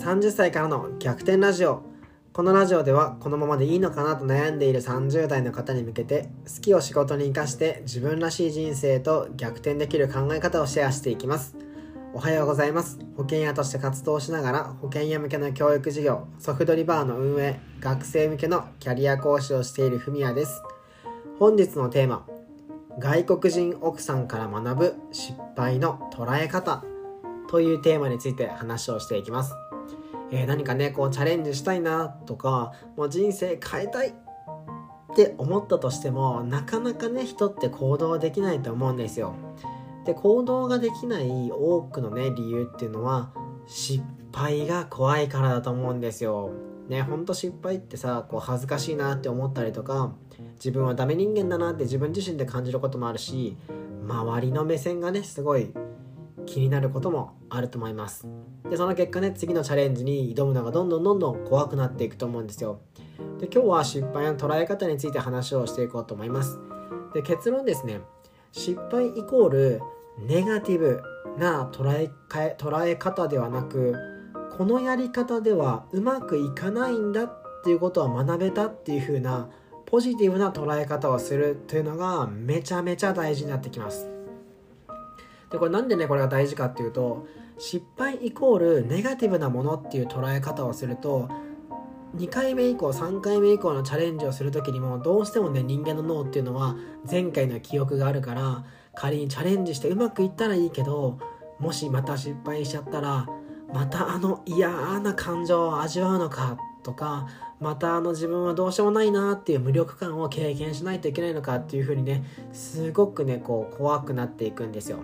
30歳からの逆転ラジオ。このラジオではこのままでいいのかなと悩んでいる30代の方に向けて好きを仕事に生かして自分らしい人生と逆転できる考え方をシェアしていきます。おはようございます。保険屋として活動しながら保険屋向けの教育事業ソフトリバーの運営学生向けのキャリア講師をしているふみやです。本日のテーマ外国人奥さんから学ぶ失敗の捉え方というテーマについて話をしていきます、えー、何かねこうチャレンジしたいなとかもう人生変えたいって思ったとしてもなかなかね人って行動できないと思うんですよ。で行動ができない多くのね理由っていうのは失敗が怖いからだと思うんですよ。ねほんと失敗ってさこう恥ずかしいなって思ったりとか自分はダメ人間だなって自分自身で感じることもあるし周りの目線がねすごい気になることもあると思います。でその結果ね次のチャレンジに挑むのがどんどんどんどん怖くなっていくと思うんですよ。で今日は失敗の捉え方について話をしていこうと思います。で結論ですね。失敗イコールネガティブな捉え捉え方ではなくこのやり方ではうまくいかないんだっていうことは学べたっていう風なポジティブな捉え方をするというのがめちゃめちゃ大事になってきます。でこれなんでねこれが大事かっていうと失敗イコールネガティブなものっていう捉え方をすると2回目以降3回目以降のチャレンジをする時にもどうしてもね人間の脳っていうのは前回の記憶があるから仮にチャレンジしてうまくいったらいいけどもしまた失敗しちゃったらまたあの嫌な感情を味わうのかとかまたあの自分はどうしようもないなっていう無力感を経験しないといけないのかっていう風にねすごくねこう怖くなっていくんですよ。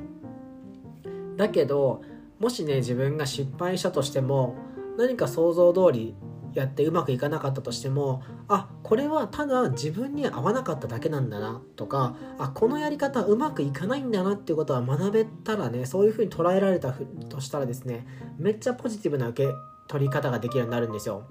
だけどもしね自分が失敗したとしても何か想像通りやってうまくいかなかったとしてもあこれはただ自分に合わなかっただけなんだなとかあこのやり方うまくいかないんだなっていうことは学べたらねそういうふうに捉えられたとしたらですねめっちゃポジティブな受け取り方ができるようになるんですよ。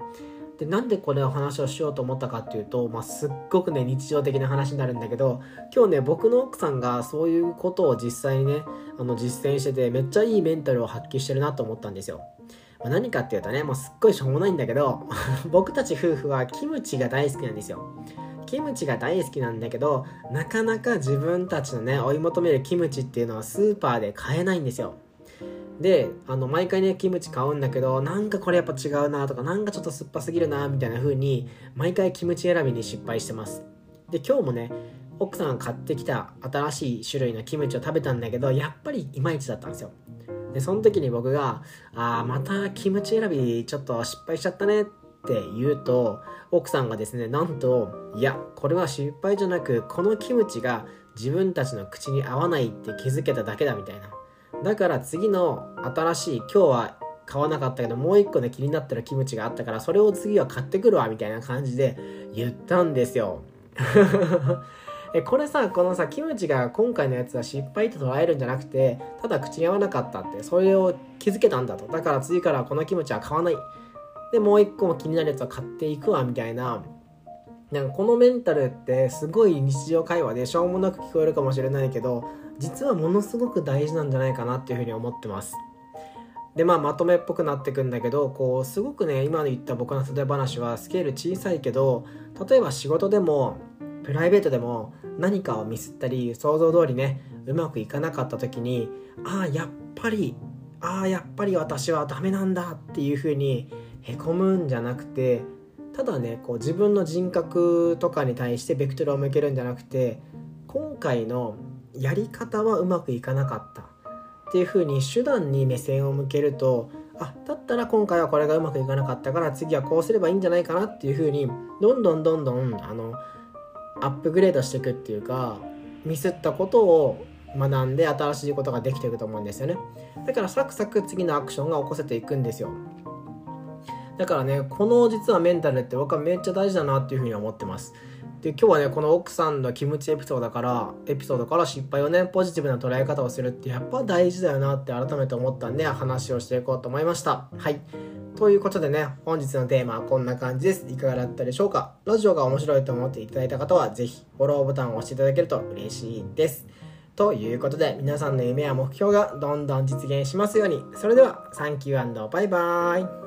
でなんでこれを話をしようと思ったかっていうと、まあ、すっごくね日常的な話になるんだけど今日ね僕の奥さんがそういうことを実際にねあの実践しててめっちゃいいメンタルを発揮してるなと思ったんですよ。ま、何かっていうとねもうすっごいしょうもないんだけど 僕たち夫婦はキムチが大好きなんですよ。キムチが大好きなんだけどなかなか自分たちのね追い求めるキムチっていうのはスーパーで買えないんですよ。であの毎回ねキムチ買うんだけどなんかこれやっぱ違うなとかなんかちょっと酸っぱすぎるなみたいな風に毎回キムチ選びに失敗してます。で今日もね奥さんが買ってきた新しい種類のキムチを食べたんだけどやっぱりいまいちだったんですよ。でその時に僕が「ああまたキムチ選びちょっと失敗しちゃったね」って言うと奥さんがですねなんと「いやこれは失敗じゃなくこのキムチが自分たちの口に合わないって気づけただけだ」みたいな。だから次の新しい今日は買わなかったけどもう一個ね気になってるキムチがあったからそれを次は買ってくるわみたいな感じで言ったんですよ。えこれさこのさキムチが今回のやつは失敗と捉えるんじゃなくてただ口に合わなかったってそれを気づけたんだと。だから次からこのキムチは買わない。でもう一個も気になるやつは買っていくわみたいな。なんかこのメンタルってすごい日常会話でしょうもなく聞こえるかもしれないけど実はものすごく大事なんじゃないかなっていうふうに思ってます。でまあまとめっぽくなってくんだけどこうすごくね今言った僕の例え話はスケール小さいけど例えば仕事でもプライベートでも何かをミスったり想像通りねうまくいかなかった時にああやっぱりああやっぱり私はダメなんだっていうふうにへこむんじゃなくてただねこう自分の人格とかに対してベクトルを向けるんじゃなくて今回のやり方はうまくいかなかった。っていう風に手段に目線を向けるとあだったら今回はこれがうまくいかなかったから次はこうすればいいんじゃないかなっていう風にどんどんどんどんあのアップグレードしていくっていうかミスったことを学んで新しいことができていくと思うんですよね。だからサクサク次のアクションが起こせていくんですよ。だからねこの実はメンタルって僕はめっちゃ大事だなっていうふうに思ってます。で今日はねこの奥さんのキムチエピソードからエピソードから失敗をねポジティブな捉え方をするってやっぱ大事だよなって改めて思ったんで話をしていこうと思いました。はい。ということでね本日のテーマはこんな感じです。いかがだったでしょうか？ラジオが面白いと思っていただいた方は是非フォローボタンを押していただけると嬉しいです。ということで皆さんの夢や目標がどんどん実現しますように。それではサンキューバイバーイ